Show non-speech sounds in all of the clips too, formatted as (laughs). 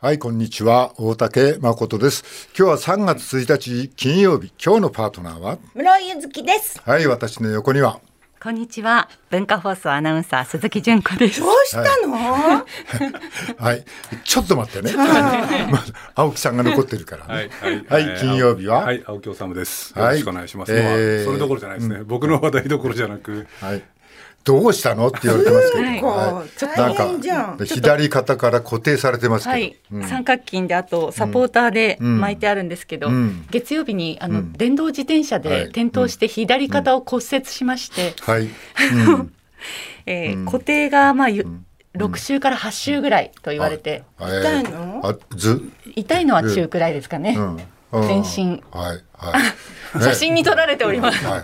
はい、こんにちは。大竹誠です。今日は3月1日金曜日。今日のパートナーは？室井ゆずきです。はい、私の横には。こんにちは。文化放送アナウンサー鈴木純子ですど。うしたの？はい、ちょっと待ってね。まず青木さんが残ってるから、ね。はい、はい、はい金曜日は？はい、青木治です。はいよろしくお願いします。えーまあそれどころじゃないですね。僕の話題どころじゃなく、はい。どうしたの？って言われてますけど。はい。こう大変じゃん。なんか左肩から固定されてますけど。はい、三角筋であとサポーターで巻いてあるんですけど、うん。月曜日にあの、電動自転車はい。で転倒して左肩を骨折しまして、はい。うん。(laughs) えー固定がまあゆ6週から8週ぐらいと言われて、はい痛いの？あ、ず、痛いのは中くらいですかね。うん。全身。はい、はい。ね写真に撮られております。はい、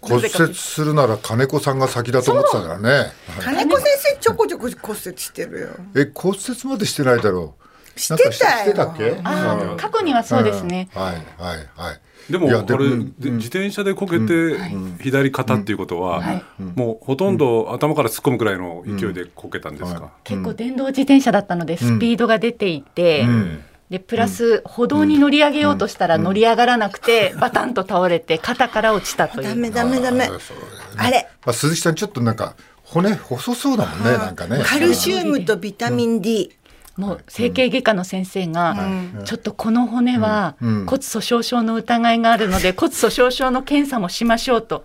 骨折するなら金子さんが先だと思ってたからね。はい金子先生ちょこちょこ骨折してるよ。え骨折までしてないだろう。してたよなんかしてたっけ？あー過去にはそうですね。うんはいはいはい。でもいやこれ、自転車でこけて左肩っていうことは、はいもうほとんど頭から突っ込むくらいの勢いでこけたんですか？結構電動自転車だったのでスピードが出ていて、んでプラス歩道に乗り上げようとしたら乗り上がらなくて、バタンと倒れて肩から落ちたという。ダメダメダメ。あれ。まあ鈴木さんちょっとなんか骨細そうだもんねなんかね。カルシウムとビタミン D。もう整形外科の先生が、ちょっとこの骨はうん。骨粗鬆症の疑いがあるので (laughs) 骨粗鬆症の検査もしましょうと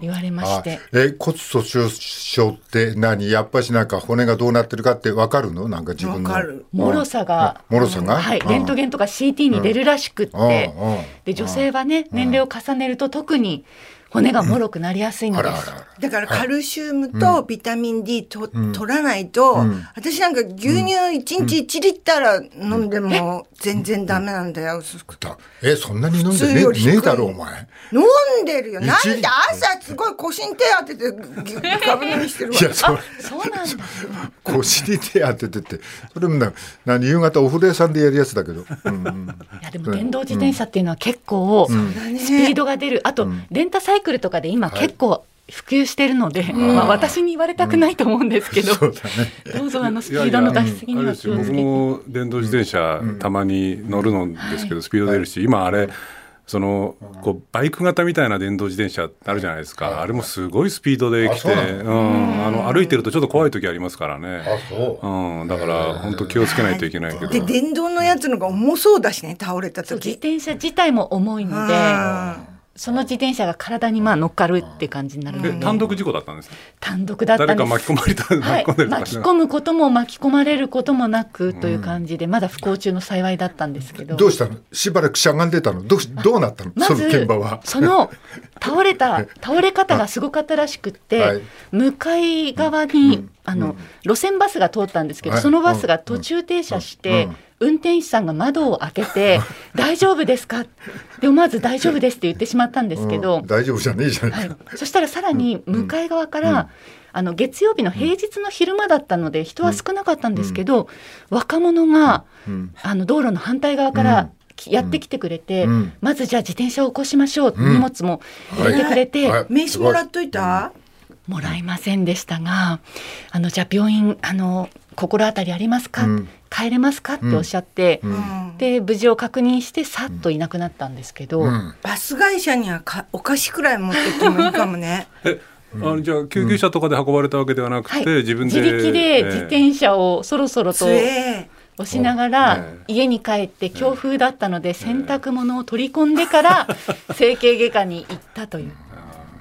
言われましあて、え骨粗鬆症って何？やっぱしなんか骨がどうなってるかってわかるの？なんか自分の。わかる。もろさが、もろさが？はい、うんレントゲンとか CT に出るらしくって、うん。うん。で女性はね、年齢を重ねると特に骨がもろくなりやすいのです。あらあらあら。だからカルシウムとビタミン D と、取らないと、私なんか牛乳1日1リッター飲んでも全然ダメなんだよ。だえそんなに飲んでね普通より低いねえだろお前。飲んでるよ。一なんで朝すごい腰に手当てて (laughs) ガブ飲みしてるわい。やそれそうなんだ。腰に手当ててってそれもな何夕方お風呂屋さんでやるやつだけど。うんうんいやでも電動自転車っていうのは結構スピードが出る、あとレンタサイクルとかで今結構普及してるので、まあ私に言われたくないと思うんですけど。どうぞあのスピードの出しすぎには気をつけて。も電動自転車たまに乗るのですけど、スピード出るし、今あれそのこうバイク型みたいな電動自転車あるじゃないですか、あれもすごいスピードで来て、うん、あの歩いてるとちょっと怖い時ありますからね。あそう。うん、だから本当気をつけないといけないけど。で電動のやつのが重そうだしね倒れたそう自時。転車自体も重いので、その自転車が体にまあ乗っかるって感じになるので。で、単独事故だったんですか？単独だったんです。誰か巻き込まれた、はい、巻き込むことも巻き込まれることもなくという感じで、まだ不幸中の幸いだったんですけど。どうしたの？しばらくしゃがんでたの？どうしどうなったの、まその現ず場は。その倒れた (laughs) 倒れ方がすごかったらしくって、はい。向かい側に、あの路線バスが通ったんですけど、はい。そのバスが途中停車して、うん。運転手さんが窓を開けて「(laughs) 大丈夫ですか?」で思わず「大丈夫です」って言ってしまったんですけど、うん。大丈夫じゃねえじゃないはい、そしたらさらに向かい側から、あの月曜日の平日の昼間だったので人は少なかったんですけど、若者が、あの道路の反対側からきやってきてくれて、うん。まずじゃあ自転車を起こしましょう、荷物も入れてくれて、はい。名刺もらっといた？もらいませんでしたがあのじゃあ病院あの心当たりありますか、うん。帰れますか？っておっしゃって、うん。で無事を確認してさっといなくなったんですけど、うん。バス会社にはかお菓子くらい持ってってもいいかもね。(laughs) え、あのじゃあ救急車とかで運ばれたわけではなくて、はい、自分で。自力で自転車をそろそろと押しながらええ家に帰って強風だったので洗濯物を取り込んでから整形外科に行ったという。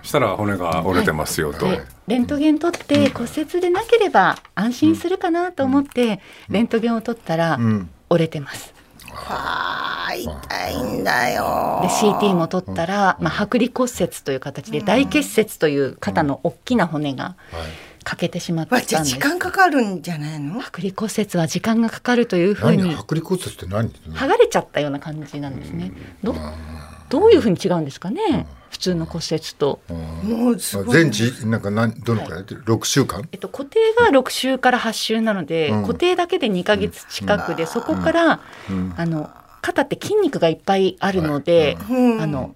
したら骨が折れてますよと。でレントゲン取って骨折でなければ安心するかなと思ってレントゲンを取ったらん。折れてます。はあ痛いんだよ。で CT も取ったら、まあ、剥離骨折という形で大結節という肩の大きな骨が欠けてしまったんです。わじゃあ時間かかるんじゃないの？剥離骨折は時間がかかるというふうに何？剥離骨折って何？剥がれちゃったような感じなんですね。どどういうふうに違うんですかね？普通の骨折と。もうすごい。全治なんか何どのくらい？で6週間？えっと、固定が6週から8週なので、うん。固定だけで2ヶ月近くで、そこから、あの肩って筋肉がいっぱいあるので、うん。あの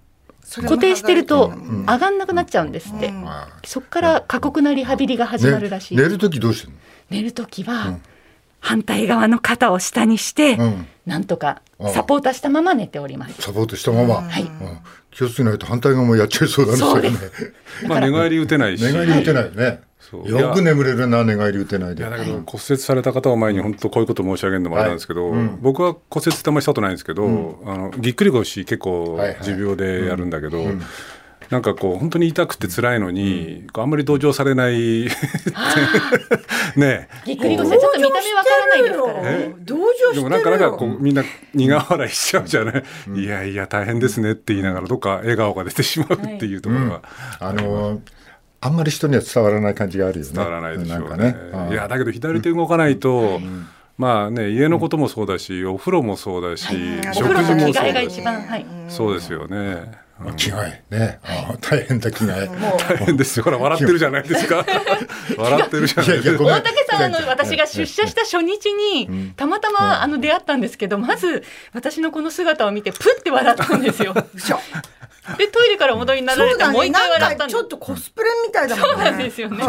固定してると剥上がんなくなっちゃうんですって、うん。あそこから過酷なリハビリが始まるらしい、ね。寝る時どうしてんの？寝る時は、反対側の肩を下にして、うん。なんとかサポーターしたまま寝ております。サポートしたまま、はい。うん。気をつけないと反対側もやっちゃいそうだねそうれね。まあ寝返り打てないし。寝返り打てないよね、そう。よく眠れるな寝返り打てないで。いやだけど骨折された方を前に本当こういうこと申し上げるのもあれなんですけど、僕は骨折ってあんまりしたことないんですけど、あのぎっくり腰結構はいはい。持病でやるんだけど、なんかこう本当に痛くて辛いのに、こうあんまり同情されないね。ぎっくり腰はちょっと見た目わからないですからね。同情してるよ。でもなんかなんかこうみんな苦笑いしちゃうじゃない、いやいや大変ですねって言いながらどっか笑顔が出てしまうっていうところが。あのーあんまり人には伝わらない感じがあるよね。伝わらないでしょうね。ね。うん。いやだけど左手動かないと、まあね家のこともそうだし、お風呂もそうだし、お食風呂の着事もそうだし。替えが一番、はい。そうですよね。着替えね、あ大変だ着替え大変ですよ。ほら笑ってるじゃないですか。笑ってるじゃないですか。(laughs) 大竹さん、あの、私が出社した初日に、たまたま、あの、出会ったんですけど、まず、私のこの姿を見て、プって笑ったんですよ。で、トイレからお戻りになられて。もう一回笑ったんですかちょっとコスプレみたいだもんね。そうなんですよね。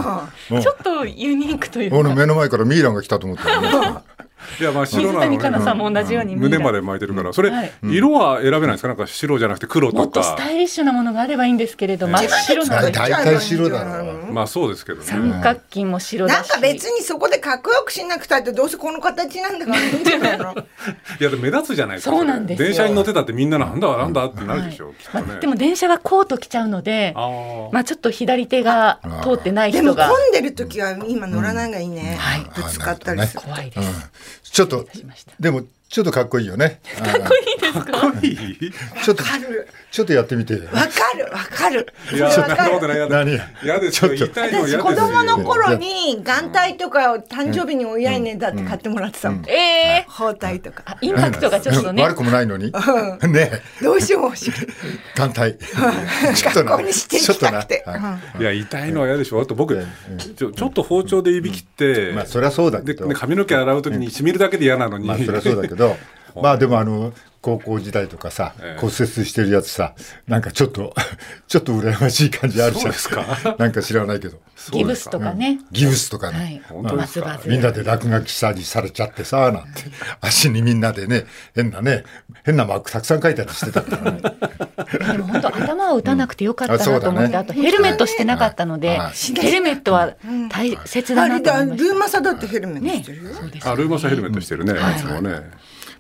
うんちょっとユニークというか。俺目の前からミイランが来たと思った (laughs) いやまあ白なの水谷香奈さんも同じように胸まで巻いてるから、それ、はい。色は選べないですか？なんか白じゃなくて黒ともっとスか。タイリッシュなものがあればいいんですけれど、真っ白なの。大体白だろう。まあそうですけどね。三角筋も白だし。なんか別にそこでかっこよくしなくたってどうせこの形なんだから。(laughs) いやでも目立つじゃないですか。そうなんですよ。電車に乗ってたってみんななんだ？なんだ？ってなるでしょ。きっとね。まあでも電車はコート着ちゃうので、まあちょっと左手が通ってないでも人が混んでる時は今乗らないがいいね。はい。ぶつかったりする。怖いです。うんちょっとでもちょっとかっこいいよね。(laughs) かっこいいですか？いい。ちょっとわかる。ちょっとやってみて。わかる。わかる。いや、そんなことない。やだ。何？嫌ですよ。痛いの嫌ですよ。子供の頃に眼帯とかを誕生日に親にねだって買ってもらってたもん。ええ包帯とか。あインパクトがちょっとね。悪。くもないのに。ねどうしようも欲しい。眼帯。ちょっとな。学校にしていきたくて。ちょっとな。はい。いや痛いのは嫌でしょ。あと僕ちょちょっと包丁で指切って、まあそりゃそうだけでど。で髪の毛洗うときに染みるだけで嫌なのに。まあそりゃそうだけどまあでもあの高校時代とかさええ。骨折してるやつさなんかちょっと (laughs) ちょっと羨ましい感じあるじゃん。そうですか？(laughs) なんか知らないけど。ギブスとかね。ギブスとかね、はい。みんなで落書きしたりされちゃってさなんて。足にみんなでね変なね変なマークたくさん書いたりしてたからね。(laughs) でも本当頭を打たなくてよかったなと思って、あとヘルメットしてなかったので、はい。ヘルメットは大切だあれだ、なと思いましルーマサだってヘルメットた。ねしてるよ。そうです。あルーマスヘルメットしてるね。いつもね。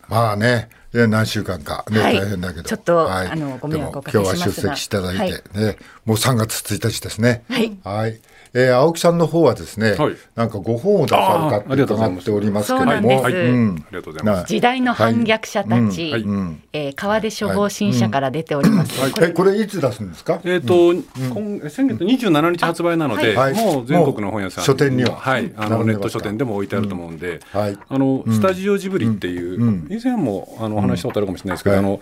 まあね何週間か。ね、はい。大変だけど。ちょっとはい。あのご迷惑をおかけしますが。今日は出席していただいて、ねもう3月1日ですね。はい。はいえー青木さんの方はですね、はい。なんかご本を出されたってりがとうございます伺っておりますけども、はいうんありがとうございます。な時代の反逆者たち、はい。えー川出処方新社から出ております。これえこれいつ出すんですか？えっ、と、今先月27日発売なので、はい。もう全国の本屋さん。書店には。はい、あのネット書店でも置いてあると思うんで、はい。あのスタジオジブリっていう、うん。以前もあのお話ししたことあるかもしれないですけど、はい。あの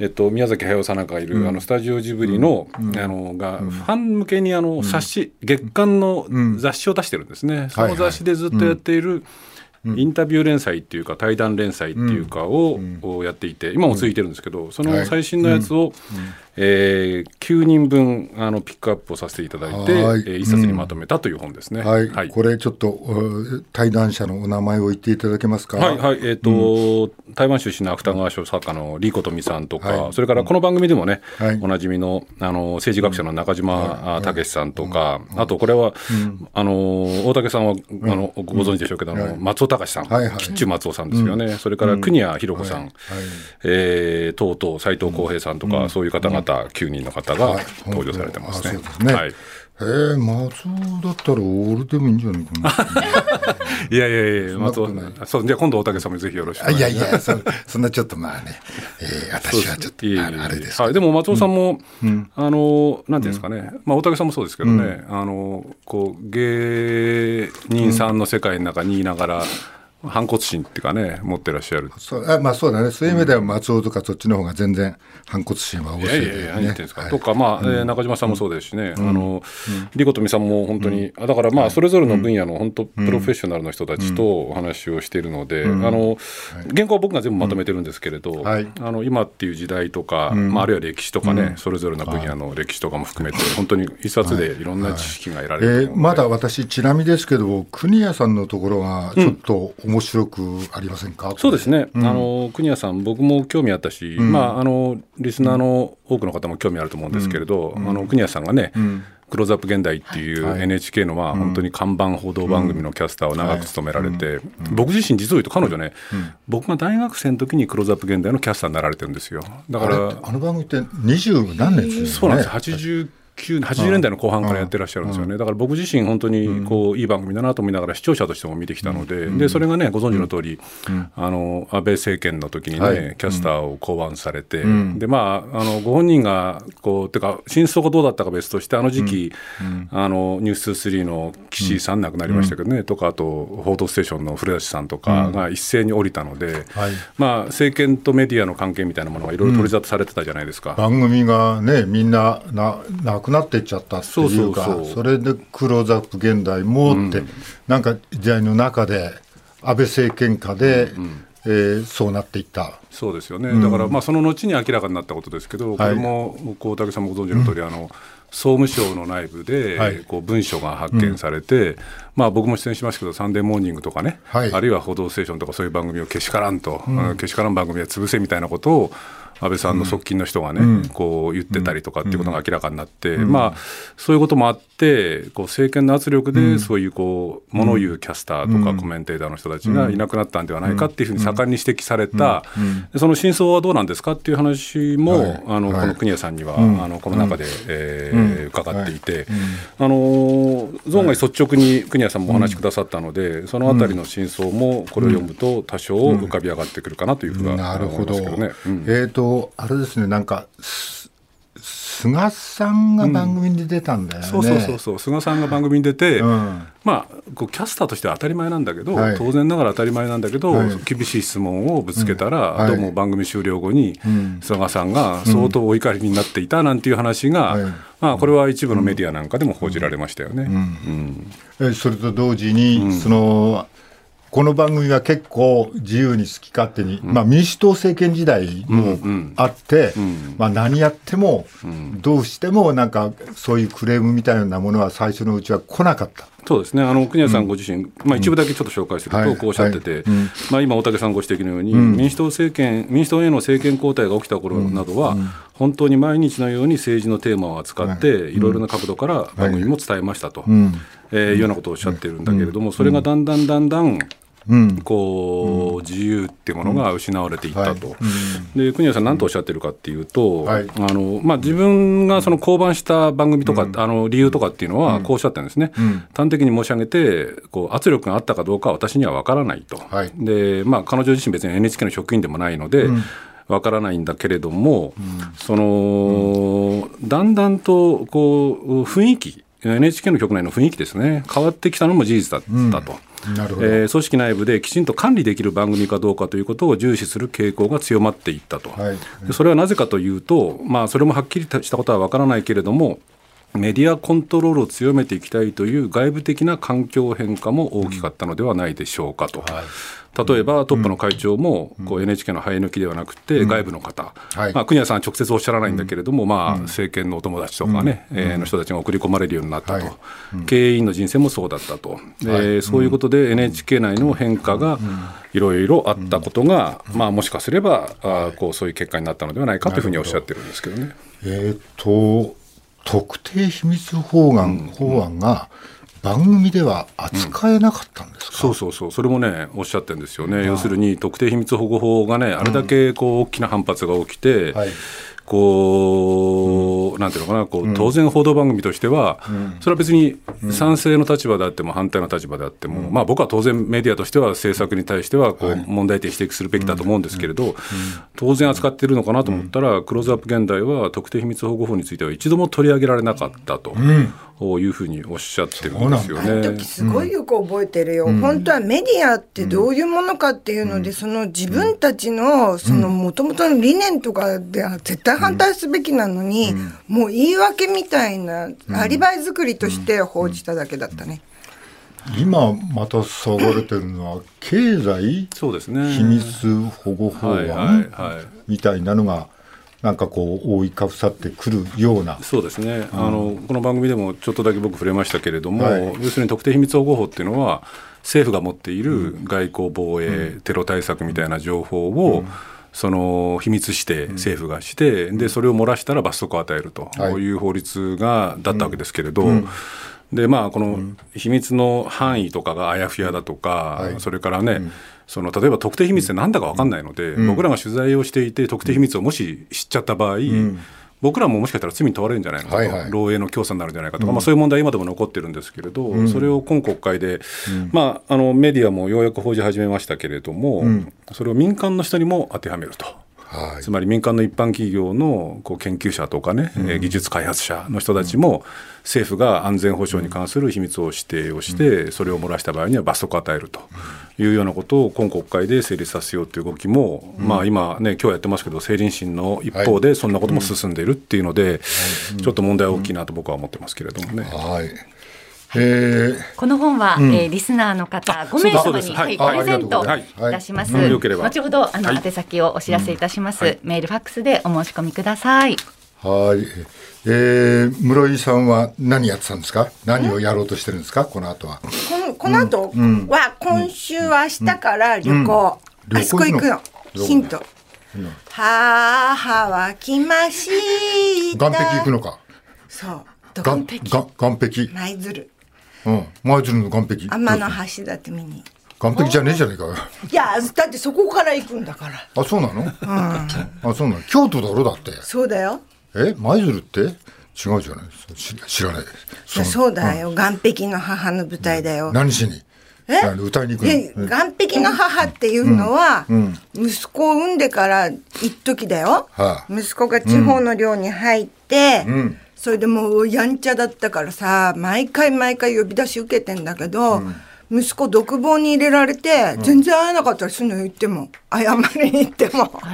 えっと宮崎駿さんなんかがいる、あのスタジオジブリの、あのがファン向けにあの冊子、月刊の雑誌を出してるんですね。その雑誌でずっとやっている。インタビュー連載っていうか対談連載っていうかを、をやっていて今も続いてるんですけどその最新のやつを、えー9人分あのピックアップをさせていただいて、えはい。ー一冊にまとめたという本ですね。はい、これちょっとお対談者のお名前を言っていただけますか？はいはい。えっ、と、台湾出身の芥川賞作家の李琴美さんとか、はい。それからこの番組でもね、はい。おなじみのあの政治学者の中島武さんとか、あとこれは、あの大竹さんは、あのご存知でしょうけど、あの松尾隆さん、はいはい。吉中松尾さんですよね、それから国谷博子さん、はい。えー、とうとう斎藤浩平さんとか、そういう方々、9人の方が登場されてますね。はい。えー、松尾だったら俺でもいいんじゃないかな。(laughs) いやいやいや、松尾そう、じゃあ今度大竹さんもぜひよろしくおあ願いします。いやいやそそんなちょっとまあね、えー、私はちょっとああれですはい、でも松尾さんも、あのなんていうんですかね、まあ、大竹さんもそうですけどね、あのこう芸人さんの世界の中にいながら、反骨心っていうかね持ってらっしゃる。そうあまあそうだね。そういう意味では松尾とかそっちの方が全然反骨心は旺いや盛いやいや、何だよね言ってんですか。はい。とか、まあ、えー中島さんもそうですしね、あの、リコトミさんも本当に、あだからまあ、それぞれの分野の本当、プロフェッショナルの人たちとお話をしているので、あの、原稿は僕が全部まとめてるんですけれど、はい。あの、今っていう時代とか、まあ、あるいは歴史とかね、それぞれの分野の歴史とかも含めて、本当に一冊でい。ろんな知識が得られると思うのでえーまだ私ちなみですけど国谷さんのところがちょっと面面白くありませんか？そうですね、うん、あの国谷さん、僕も興味あったし、うん、まあ、あのリスナーの多くの方も興味あると思うんですけれど、うん、あの国谷さんがね、クローズアップ現代っていう NHK のまあ本当に看板報道番組のキャスターを長く務められて、僕自身、実を言うと彼女ね、僕が大学生の時にクローズアップ現代のキャスターになられてるんですよ。だからあの番組って二十何年ですよね。そうなんです。80 80年代の後半からやってらっしゃるんですよね、だから僕自身、本当にこういい番組だなと思いながら、視聴者としても見てきたので、でそれがね、ご存知の通り、あの安倍政権の時にね、キャスターを考案されて、でまあ、あのご本人がこう、てか、真相がどうだったか別として、あの時期、あのニュース3の岸井さん、亡くなりましたけどね、とか、あと、報道ステーションの古舘さんとかが一斉に降りたので、まあ、政権とメディアの関係みたいなものがいろいろ取り沙汰されてたじゃないですか。番組がね、みんなななくなってっちゃったっていうかそれでクローズアップ現代もって、うん、なんか時代の中で安倍政権下で、うん、えー、そうなっていった。そうですよね、だからまあその後に明らかになったことですけど、これも大竹さんもご存知の通り、あの総務省の内部でこう文書が発見されて、うん、まあ、僕も出演しましたけど、サンデーモーニングとかね、はい、あるいは報道ステーションとかそういう番組をけしからんと、うん、けしからん番組は潰せみたいなことを安倍さんの側近の人がね、うん、こう言ってたりとかっていうことが明らかになって、うん、まあ、そういうこともあって、こう政権の圧力で、そういうこう、もの言うキャスターとかコメンテーターの人たちがいなくなったんではないかっていうふうに盛んに指摘された、その真相はどうなんですかっていう話も、はい、あのこの国谷さんには、あのこの中で、えー、伺っていて、あの存外率直に国谷さんもお話しくださったので、そのあたりの真相もこれを読むと多少浮かび上がってくるかなというふうな思いますけどね。えーとあれですねなんか菅さんが番組に出たんだよね、うん、そうそうそう。菅さんが番組に出て、うん、まあこうキャスターとしては当たり前なんだけど、はい、当然ながら当たり前なんだけど、はい、厳しい質問をぶつけたら、うん、どうも番組終了後に、菅さんが相当お怒りになっていたなんていう話が、まあ、これは一部のメディアなんかでも報じられましたよね。えそれと同時に、そのこの番組は結構自由に好き勝手に、うん、まあ、民主党政権時代もあって、うん。うん、まあ、何やっても、どうしてもなんかそういうクレームみたいなものは最初のうちは来なかった。そうですね、あの国谷さんご自身、うん、まあ、一部だけちょっと紹介すると、こうおっしゃってて、はいはい、まあ、今、大竹さんご指摘のように、民主党政権、民主党への政権交代が起きた頃などは、本当に毎日のように政治のテーマを扱って、い。ろいろな角度から番組も伝えましたと、えいうようなことをおっしゃってるんだけれども、それがだんだんだんだん、うん、こう自由っていうものが失われていったと、で国谷さん、何とおっしゃってるかっていうと、あのまあ、自分がその降板した番組とか、あの理由とかっていうのは、こうおっしゃってるんですね、端的に申し上げてこう、圧力があったかどうかは私には分からないと、でまあ、彼女自身、別に NHK の職員でもないので、わからないんだけれども、そのだんだんとこう雰囲気、NHK の局内の雰囲気ですね、変わってきたのも事実だったと。えー、組織内部できちんと管理できる番組かどうかということを重視する傾向が強まっていったと、はい、でそれはなぜかというと、まあ、それもはっきりしたことは分からないけれども、メディアコントロールを強めていきたいという外部的な環境変化も大きかったのではないでしょうかと。はい。例えばトップの会長もこう NHK の生え抜きではなくて外部の方、まあ、国谷さんは直接おっしゃらないんだけれども、まあ、政権のお友達とかね、えの人たちが送り込まれるようになったと、経営員の人生もそうだったと、でそういうことで NHK 内の変化がいろいろあったことが、まあ、もしかすればあこうそういう結果になったのではないかというふうにおっしゃってるんですけどね。えーと特定秘密法案,、法案が番組では扱えなかったんですか、うん、そうそうそう、それもね、おっしゃってるんですよね、要するに特定秘密保護法がね、あれだけこう大きな反発が起きて、はいこう、なんていうのかな、こう当然、報道番組としては、それは別に賛成の立場であっても、反対の立場であっても、まあ、僕は当然、メディアとしては政策に対してはこう問題点指摘するべきだと思うんですけれど、当然扱っているのかなと思ったら、クローズアップ現代は特定秘密保護法については一度も取り上げられなかったと。いうふうにおっしゃってるんですよね。あの時すごいよく覚えてるよ、うん、本当はメディアってどういうものかっていうので、うん、その自分たちのそのもともとの理念とかでは絶対反対すべきなのに、うん、もう言い訳みたいなアリバイ作りとして報じただけだったね。今また騒がれてるのは経済そうですね。秘密保護法案みたいなのがなんかこう覆いかぶさってくるような。そうですね、うん、あのこの番組でもちょっとだけ僕触れましたけれども、はい、要するに特定秘密保護法っていうのは政府が持っている外交防衛、うん、テロ対策みたいな情報を、うん。その秘密して政府がして、でそれを漏らしたら罰則を与えるとい。う法律がだったわけですけれど、でまあこの秘密の範囲とかがあやふやだとか、それからね、その例えば特定秘密って何だか分かんないので、僕らが取材をしていて特定秘密をもし知っちゃった場合、僕らももしかしたら罪に問われるんじゃないのかと、はいはい、漏洩の教唆になるんじゃないかとか、うん、まあ、そういう問題は今でも残ってるんですけれど、うん、それを今国会で、うん、まあ、あのメディアもようやく報じ始めましたけれども、それを民間の人にも当てはめると。はい、つまり民間の一般企業のこう研究者とかね、うん、技術開発者の人たちも政府が安全保障に関する秘密を指定をして、それを漏らした場合には罰則を与えるというようなことを今国会で成立させようという動きも、まあ、今ね今日やってますけど政倫審の一方でそんなことも進んでいるっていうので、ちょっと問題は大きいなと僕は思ってますけれどもね。はい。えー、この本は、うん、えー、リスナーの方5名様に、はい、プレゼントいたします。はい、後ほどあの、宛先をお知らせいたします、メールファックスでお申し込みください。はい。えー、室井さんは何やってたんですか？何をやろうとしてるんですか？この後は。ここの後は、今週は明日から旅行。あそこ行くの？ヒント。母は来ました。岸壁行くのか。そう。岸壁。岸壁。舞鶴。うん。舞鶴の岸壁。天の橋だって見に。岸壁じゃねえじゃねえか。いや、だってそこから行くんだから。あ、そうなの？うん。あ、そうなの？京都だろだって。そうだよ。え？舞鶴って？違うじゃない。知らない。そうだよ、岸壁の母の舞台だよ。何しに？え？歌いに行くの？岸壁の母っていうのは、息子を産んでから一時だよ、息子が地方の寮に入って、それでもうやんちゃだったからさ毎回毎回呼び出し受けてんだけど、息子独房に入れられて、全然会えなかったりするの言っても謝りに行っても。だか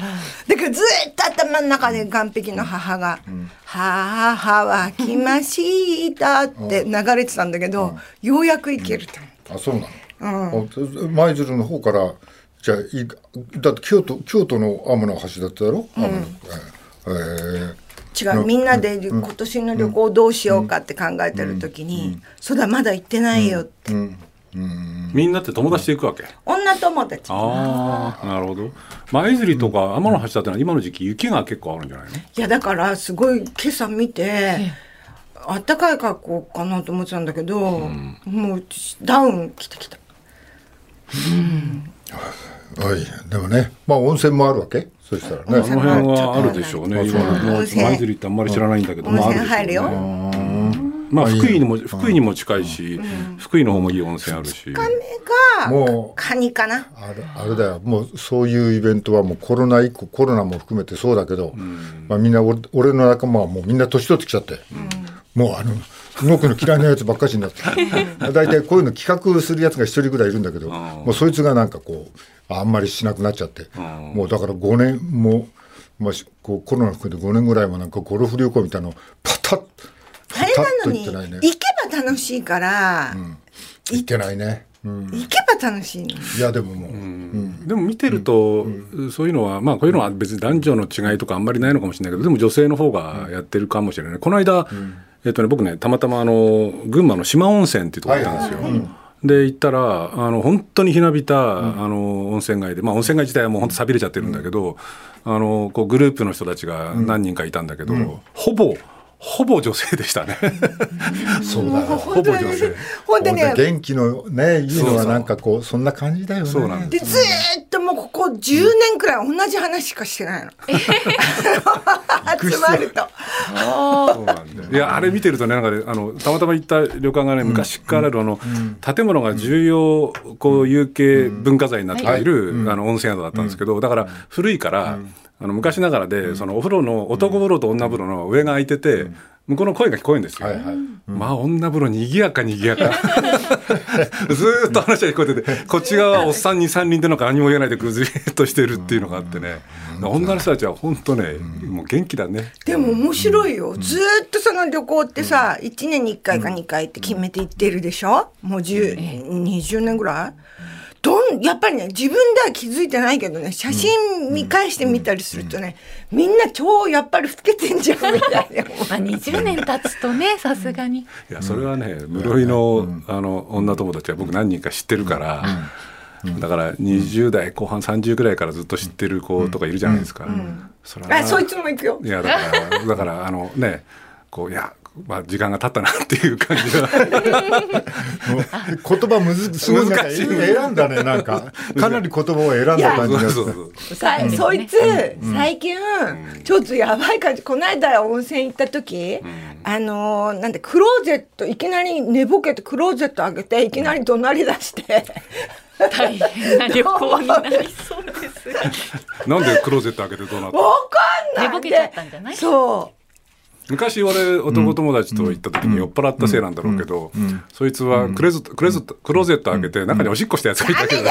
らずっと頭の中で岸壁の母が「母は来ました」って流れてたんだけど、ようやく行けるとあそうなの？舞、うん、鶴の方からじゃあだって京都京都の天の橋だっただろ、うん、えー、違う。みんなで今年の旅行どうしようかって考えてる時に「そうだまだ行ってないよ」って。みんなって友達で行くわけ？女友達。ああなるほど。舞鶴とか天橋立は今の時期雪が結構あるんじゃないの？いやだからすごい今朝見てあったかい格好かなと思ってたんだけど、うん、もうダウン着てきた。うん。はい。でもねまあ温泉もあるわけ？そしたらね。あの辺はあるでしょうね。今舞鶴ってあんまり知らないんだけど温泉入るよ、まあ福井にも福井にも近いし、福井の方もいい温泉あるし。もうカニかな。あれあれだよ。もうそういうイベントはもうコロナ以降コロナも含めてそうだけど、まあみんな俺俺の仲間はもうみんな年取ってきちゃって、もうあの。動くの嫌いなやつばっかしになって。(laughs) 大体こういうの企画するやつが一人ぐらいいるんだけどもうそいつがなんかこうあんまりしなくなっちゃって。もうだから5年もまあ、こうコロナ含めて5年ぐらいもなんかゴルフ旅行みたいなのパタッあれなのに、ね、行けば楽しいから、うん、行ってないね、うん、行けば楽しいの。いやでももう、うん、でも見てると、そういうのはまあこういうのは別に男女の違いとかあんまりないのかもしれないけどでも女性の方がやってるかもしれない、この間、えっとね、僕ねたまたまあの群馬の四万温泉っていうところ行ったんですよ、はいはいで行ったらあの本当にひなびた、うん、あの温泉街で、まあ、温泉街自体はもう本当さびれちゃってるんだけど、うん、あのこうグループの人たちが何人かいたんだけど、うん、ほぼほぼ女性でしたね。(laughs) そうだ (laughs) ほぼ女性。ほんでね、元気のね、いいのはなんかこう、そんな感じだよね。そうなんでずっとここ10年くらい同じ話しかしてないの。(laughs) 集まると。そうなんだいや、あれ見てるとね、なんかね、あの、たまたま行った旅館がね、昔からあの、建物が重要、こう、有形文化財になっている、あの、温泉宿だったんですけど、だから古いから、あの昔ながらで、そのお風呂の男風呂と女風呂の上が空いてて、向こうの声が聞こえるんですよ。はいはい。まあ女風呂にぎやかにぎやか。(laughs) ずっと話が聞こえてて、こっち側はおっさん2、3人でのか何も言えないでぐずりっとしてるっていうのがあってね。女の人たちは本当ね、もう元気だね。でも面白いよ。ずっとその旅行ってさ、1年に1回か2回って決めて行ってるでしょ？もう10、20年ぐらい？どんやっぱりね自分では気づいてないけどね写真見返してみたりするとね、みんな超やっぱり老けてんじゃんみたいな。(laughs) まあ20年経つとねさすがに。いやそれはね室井の,、あの女友達は僕何人か知ってるから。だから20代後半30ぐらいからずっと知ってる子とかいるじゃないですか。そあそいつも行くよ。いやだからだからあのねこういやまあ時間が経ったなっていう感じが (laughs) 言葉むずすごい難しい。選んだねなんか。かなり言葉を選んだ感じがする。そうそうそう。さうん。そいつ、最近、ちょっとやばい感じ。この間温泉行った時、あのーなんでクローゼットいきなり寝ぼけてクローゼット開けていきなり怒鳴り出して、大変な旅行になりそうです。(laughs) なんでクローゼット開けてどうなったの？わかんない寝ぼけちゃったんじゃない？そ昔俺男友達と行った時に酔っ払ったせいなんだろうけど、そいつはクレゾットクレゾットクローゼット開けて中におしっこしたやつがいたけど、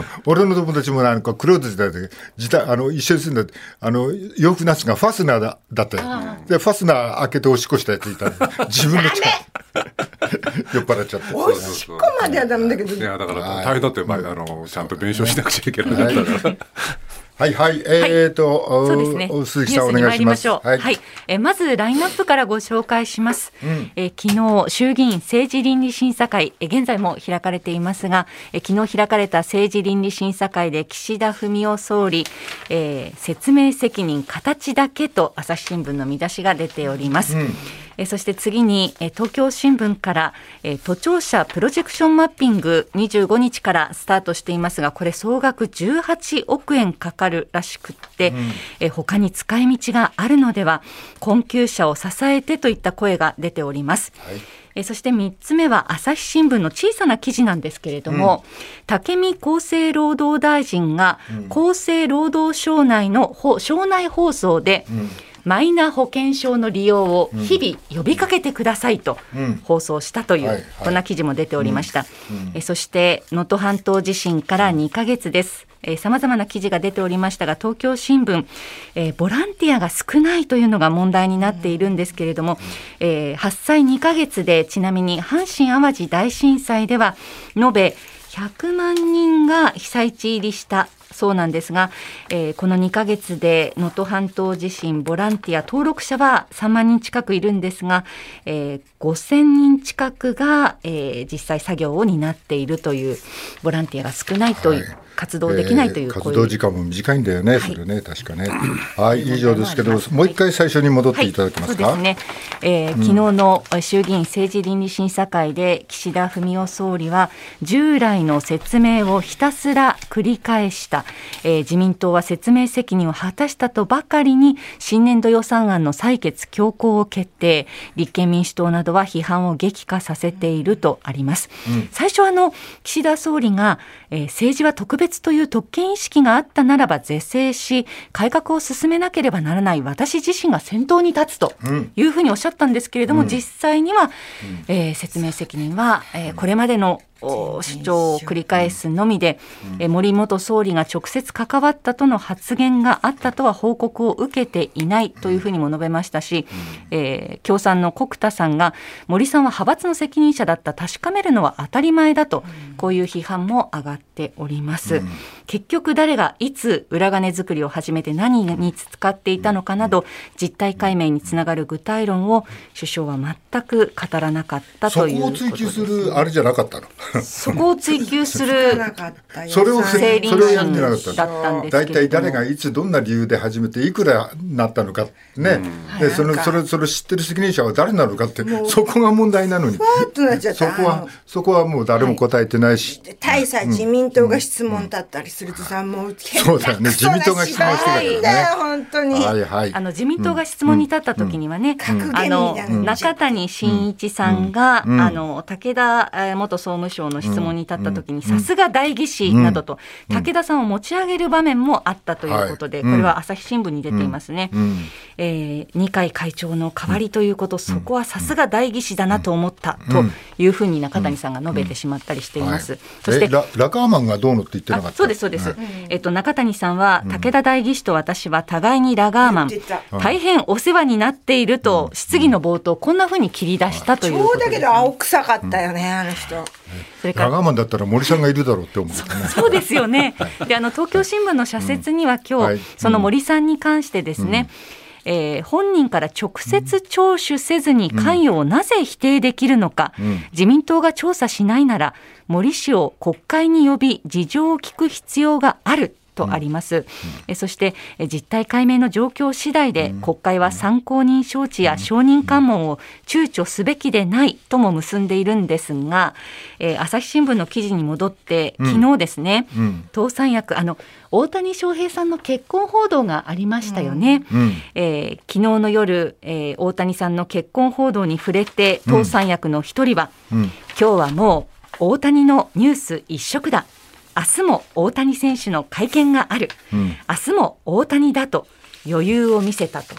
(laughs) 俺の友達もなんかクローゼットで自宅あの一緒に住んだあの洋服なしがファスナーだだったよ。でファスナー開けておしっこしたやついた。の自分の力 (laughs) 酔っ払っちゃっておしっこまではダメだけど。いやだから大変だって、まあ、あのちゃんと弁償しなくちゃいけなかったから。はいはいえーと、そうですね。お鈴木さんお願いしますましょう。はい、えーまずラインナップからご紹介します。えー昨日衆議院政治倫理審査会、えー現在も開かれていますが、えー昨日開かれた政治倫理審査会で岸田文雄総理、えー説明責任形だけと朝日新聞の見出しが出ております。えーそして次に、えー東京新聞から、えー都庁舎プロジェクションマッピング25日からスタートしていますがこれ総額18億円かかるらしくって、えー他に使い道があるのでは困窮者を支えてといった声が出ております。えーそして3つ目は朝日新聞の小さな記事なんですけれども、武見厚生労働大臣が厚生労働省内のほ省内放送で、マイナ保険証の利用を日々呼びかけてくださいとうん。放送したという、こんな記事も出ておりました。えそして能登半島地震から2ヶ月です。さまざまな記事が出ておりましたが東京新聞、えーボランティアが少ないというのが問題になっているんですけれども、えー発災2ヶ月でちなみに阪神・淡路大震災では延べ100万人が被災地入りしたそうなんですが、えーこの2ヶ月で能登半島地震ボランティア登録者は3万人近くいるんですが、えー5000人近くが、えー実際作業を担っているというボランティアが少ないという、はい。活動できないという、えー活動時間も短いんだよね、それね、確かね。はい、以上ですけど、はいもう一回最初に戻っていただけますか？はい、そうですね、えー昨日の衆議院政治倫理審査会で岸田文雄総理は従来の説明をひたすら繰り返した、えー自民党は説明責任を果たしたとばかりに新年度予算案の採決強行を決定。立憲民主党などは批判を激化させているとあります、最初あの岸田総理が、えー政治は特別という特権意識があったならば是正し改革を進めなければならない私自身が先頭に立つというふうにおっしゃったんですけれども、実際には、えー説明責任は、えーこれまでのお主張を繰り返すのみで、えー森元総理が直接関わったとの発言があったとは報告を受けていないというふうにも述べましたし、えー共産の国田さんが森さんは派閥の責任者だった確かめるのは当たり前だと、こういう批判も上がっております。結局誰がいつ裏金作りを始めて何に使っていたのかなど実態解明につながる具体論を首相は全く語らなかったそというこを追ことです。求するあれじゃなかったの？そこを追求すなる (laughs) それをせ政倫それをやってなかった審だったんです大体誰がいつどんな理由で始めていくらなったのか。ね、でそのそれそれを知ってる責任者は誰なのかってそこが問題なのに。そこはの。そこはもう誰も答えてないし、で大差自民党が質問だったりするとさ、もうそうだよね自民党が質問してたからね本当に、はいはい。あの自民党が質問に立った時にはね、格言あのみたいなの中谷真一さんが、あの武田えー元総務省の質問に立った時に、さすが代議士などと、武田さんを持ち上げる場面もあったということで、はい。これは朝日新聞に出ていますね。えー二階会長の代わりということ、そこはさすが代議士だなと思った、というふうに中谷さんが述べてしまっています。はい。そしてえララガーマンがどうのって言ってなかった？あそうですそうです。えっと中谷さんは、武田代議士と私は互いにラガーマン、大変お世話になっていると質疑の冒頭こんなふうに切り出したというそうだけど青臭かったよね、あの人。それからラガーマンだったら森さんがいるだろうって思う、そうですよね。であの東京新聞の社説には今日、その森さんに関してですね。えー、本人から直接聴取せずに関与をなぜ否定できるのか、うん、自民党が調査しないなら森氏を国会に呼び事情を聞く必要があるとあります、うん、そして実態解明の状況次第で国会は参考人招致や証人喚問を躊躇すべきでないとも結んでいるんですが、えー、朝日新聞の記事に戻って昨日ですね、うん、党三役あの大谷翔平さんの結婚報道がありましたよね、うん、えー、昨日の夜、えー、大谷さんの結婚報道に触れて党三役の一人は、今日はもう大谷のニュース一色だ明日も大谷選手の会見がある、うん、明日も大谷だと余裕を見せたと。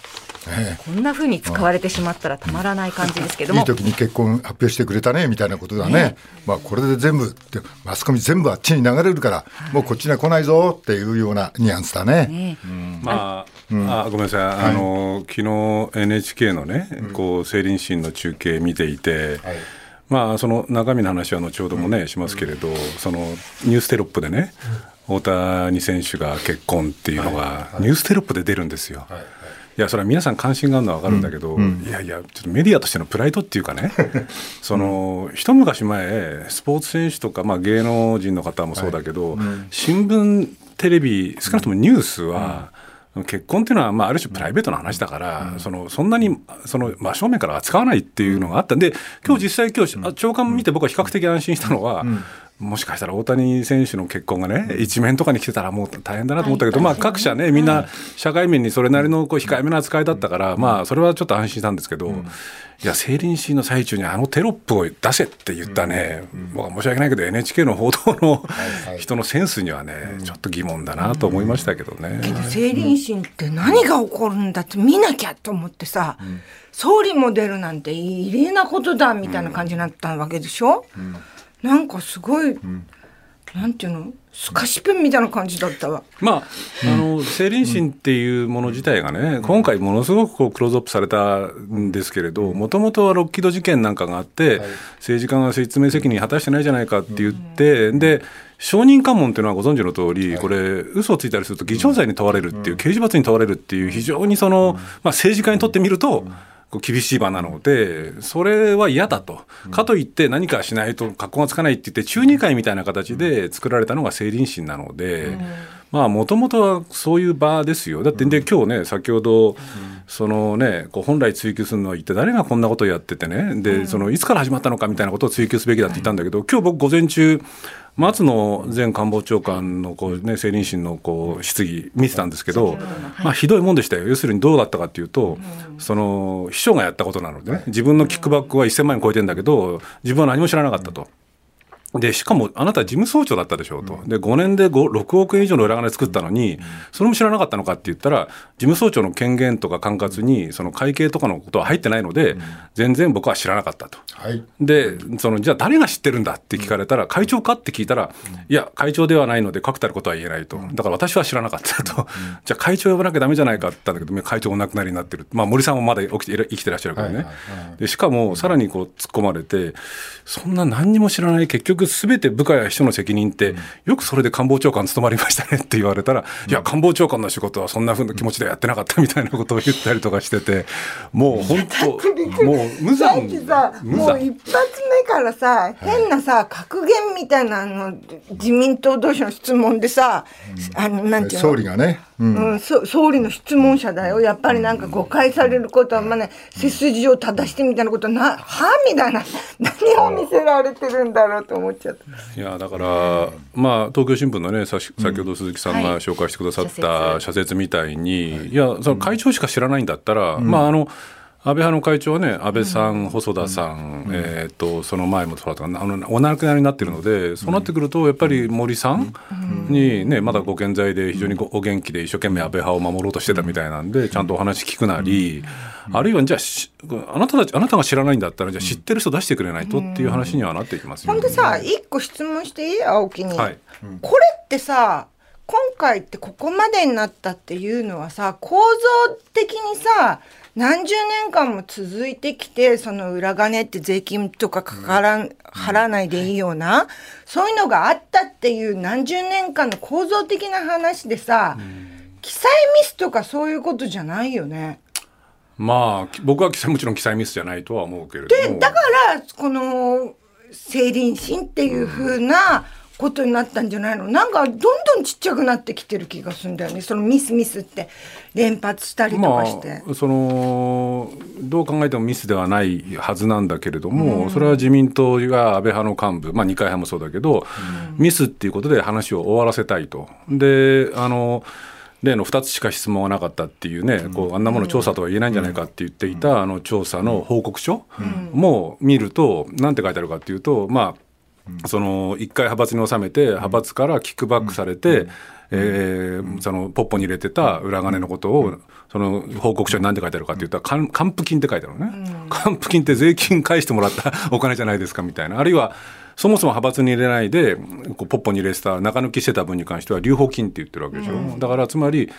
ええ、こんなふうに使われてしまったらたまらない感じですけども、いい時に結婚発表してくれたねみたいなことだね、ね。まあ、これで全部マスコミ全部あっちに流れるから、はい、もうこっちには来ないぞっていうようなニュアンスだね。ね。うん、まあ、うん、あごめんなさい、はい、あの昨日 NHK のね、こう政倫審の中継見ていて、はいまあ、その中身の話は後ほどもね、しますけれど、そのニューステロップでね、大谷選手が結婚っていうのが、ニューステロップで出るんですよ。い。やそれは皆さん関心があるのは分かるんだけど、うん。うん、いやいや、ちょっとメディアとしてのプライドっていうかね、(laughs) その一昔前、スポーツ選手とか、まあ、芸能人の方もそうだけど、はい。うん、新聞、テレビ、少なくともニュースは、結婚っていうのは、まあ、ある種プライベートな話だから、うん、そのそんなにその真正面から扱わないっていうのがあったんで今日実際今日長官見て僕は比較的安心したのは、うんもしかしたら大谷選手の結婚がね、一面とかに来てたらもう大変だなと思ったけど、まあ各社ね、みんな社会面にそれなりのこう控えめな扱いだったから、まあそれはちょっと安心したんですけど、いや、成林審の最中にあのテロップを出せって言ったね、僕は申し訳ないけど NHK の報道の人のセンスにはね、ちょっと疑問だなと思いましたけどね。けど成林審って何が起こるんだって見なきゃと思ってさ、総理も出るなんて異例なことだみたいな感じになったわけでしょ、うんなんかすごい、うん、なんていうの？スカシペンみたいな感じだったわ。まあ、あの、成林審っていうもの自体がね、今回ものすごくこうクローズアップされたんですけれど、もともとはロッキード事件なんかがあって、政治家が説明責任果たしてないじゃないかって言って、で、証人喚問っていうのはご存知の通り、これ、嘘をついたりすると偽証罪に問われるっていう、刑事罰に問われるっていう、非常にその、まあ、政治家にとってみると、厳しい場なので、それは嫌だと、かといって何かしないと格好がつかないって言って、中二会みたいな形で作られたのが成林審なので、まあ、もともとはそういう場ですよ。だって、で、今日ね、先ほど、そのね、こう本来追及するのは一体誰がこんなことをやっててね、で、そのいつから始まったのかみたいなことを追及すべきだって言ったんだけど、今日僕午前中、松野前官房長官のこう、ね、政倫審のこう質疑見てたんですけど、まあ、ひどいもんでしたよ、要するにどうだったかっていうと、その秘書がやったことなのでね、自分のキックバックは1000万円超えてるんだけど、自分は何も知らなかったと。で、しかもあなた事務総長だったでしょうと。で、5年で6億円以上の裏金作ったのに、それも知らなかったのかって言ったら、事務総長の権限とか管轄に、その会計とかのことは入ってないので、全然僕は知らなかったと。はい、で、その、じゃあ誰が知ってるんだって聞かれたら、会長かって聞いたら、いや、会長ではないので確たることは言えないと。だから私は知らなかったと。(laughs) じゃあ会長呼ばなきゃだめじゃないかって言ったんだけど、会長お亡くなりになってる。まあ森さんもまだ生きて生きてらっしゃるからね。で、しかも、さらにこう突っ込まれて、そんな何にも知らない、結局すべて部下や秘書の責任って、よくそれで官房長官務まりましたねって言われたら、いや、官房長官の仕事はそんなふうな気持ちでやってなかったみたいなことを言ったりとかしてて、もう本当、もう無残さ、もう一発目からさ、変なさ、格言みたいなの、自民党同士の質問でさ、あの、なんていうの？総理がね、うん、うん、総理の質問者だよ。やっぱりなんか誤解されることは、まあね、背筋を正してみたいなことな、はみたいな、何を見せられてるんだろうと思っちゃった。いやだから、まあ、東京新聞のね、さ先ほど鈴木さんが紹介してくださった社説。みたいに、い。や、その会長しか知らないんだったら、まあ、あの、安倍派の会長はね、安倍さん、細田さん、えー、とその前もそうだったあのお亡くなりになってるので、そうなってくると、やっぱり森さんに、ね、まだご健在で、非常にお元気で、一生懸命安倍派を守ろうとしてたみたいなんで、ちゃんとお話聞くなり、あるいはじゃあ、あなたたち、あなたが知らないんだったら、じゃあ知ってる人出してくれないとっていう話にはなっていきますよ、ね、ほんでさ、一個質問していい？青木に、はい、これってさ、今回ってここまでになったっていうのはさ構造的にさ何十年間も続いてきてその裏金って税金とかかからん、払わないでいいような、そういうのがあったっていう何十年間の構造的な話でさ、記載ミスとかそういうことじゃないよね。まあ僕は記載もちろん記載ミスじゃないとは思うけれども。でだからこの成林審っていう風なことになったんじゃないの？なんかどんどんちっちゃくなってきてる気がするんだよね。そのミスミスって。連発したりとかして、まあ、そのどう考えてもミスではないはずなんだけれども、それは自民党が安倍派の幹部、まあ、二階派もそうだけど、ミスっていうことで話を終わらせたいと。であの例の2つしか質問がなかったっていうね、こうあんなもの調査とは言えないんじゃないかって言っていた、あの調査の報告書も見ると、なんて書いてあるかっていうと、まあ、その一回派閥に収めて、派閥からキックバックされて、えー、そのポッポに入れてた裏金のことを、その報告書に何て書いてあるかっていうと、還付金って書いてあるのね、還付金って税金返してもらった (laughs) お金じゃないですかみたいな、あるいはそもそも派閥に入れないで、こうポッポに入れてた、中抜きしてた分に関しては、留保金って言ってるわけでしょ。だからつまり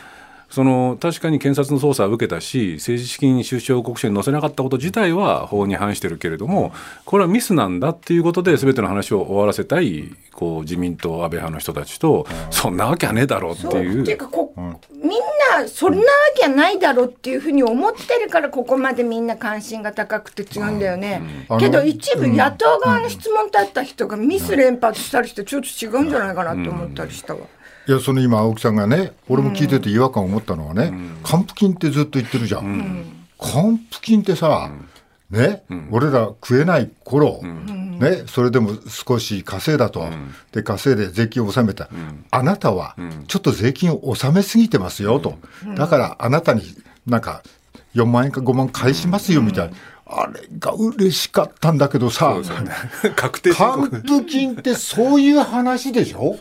その確かに検察の捜査は受けたし政治資金収支報告書に載せなかったこと自体は法に反してるけれどもこれはミスなんだっていうことで全ての話を終わらせたいこう自民党安倍派の人たちと、そんなわけはねえだろうっていう。っていうかこ、みんなそんなわけはないだろうっていうふうに思ってるからここまでみんな関心が高くて強いんだよね、けど一部野党側の質問だった人がミス連発したりしてちょっと違うんじゃないかなって思ったりしたわ。いやその今青木さんがね俺も聞いてて違和感を持ったのはね、還付金ってずっと言ってるじゃん、還付金ってさ、ね、俺ら食えない頃、ね、それでも少し稼いだと、で稼いで税金を納めた、あなたはちょっと税金を納めすぎてますよと、だからあなたになんか4万円か5万返しますよみたいな。あれが嬉しかったんだけどさ、(laughs) 確定還付金ってそういう話でしょ？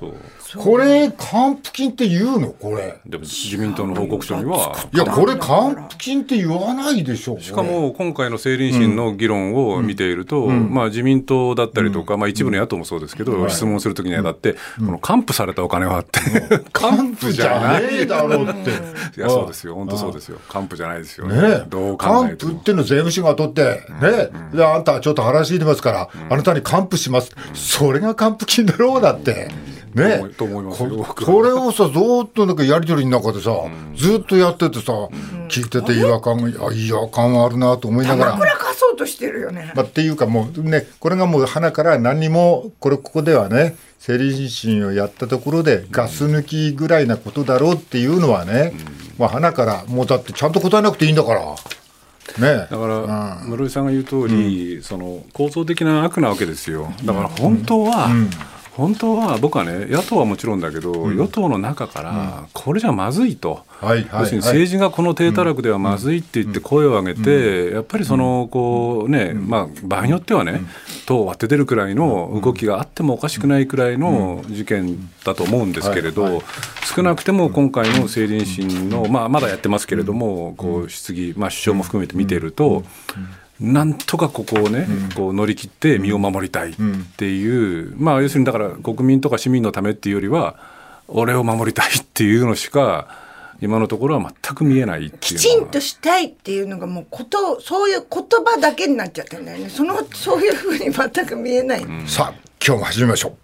これ、還付金って言うの？これ。でも自民党の報告書には。いや、これ、還付金って言わないでしょ。しかも、今回の成林審の議論を見ていると、まあ、自民党だったりとか、まあ、一部の野党もそうですけど、質問するときにはだって、この還付されたお金はあって、還付じゃねえだろうって。(laughs) いや、そうですよ。本当そうですよ。還付じゃないですよね。どう考還えても。付っての税務署が取って、ね。で、あんたちょっと払いすぎてますから、あなたに還付します。それが還付金だろうだって。ね。と思いますよこれをさ、ずっとなんかやり取りの中でさ、ずっとやっててさ、聞いてて違和感が、あ違和感はあるなと思いながら。そうとしてるよね。まあ、っていうかもうね、これがもう鼻から何にも、これここではね、政理審審をやったところでガス抜きぐらいなことだろうっていうのはね、まあ鼻から、もうだってちゃんと答えなくていいんだから。ね。だから、室井さんが言う通り、その構造的な悪なわけですよ。だから本当は、本当は僕はね、野党はもちろんだけど、与党の中から、これじゃまずいと。はいはい要するに政治がこの低たらくではまずいって言って声を上げて、やっぱりそのこうね、まあ場合によってはね、党を割って出るくらいの動きがあってもおかしくないくらいの事件だと思うんですけれど、少なくても今回の政倫審の、まあまだやってますけれども、こう質疑、まあ首相も含めて見ていると、なんとかここをね、こう乗り切って身を守りたいっていう、まあ要するにだから国民とか市民のためっていうよりは、俺を守りたいっていうのしか、今のところは全く見えないってきいうのは。ちんとしたいっていうのがもうことそういう言葉だけになっちゃってるんだよね。そのそういうふうに全く見えない、さあ、今日も始めましょう。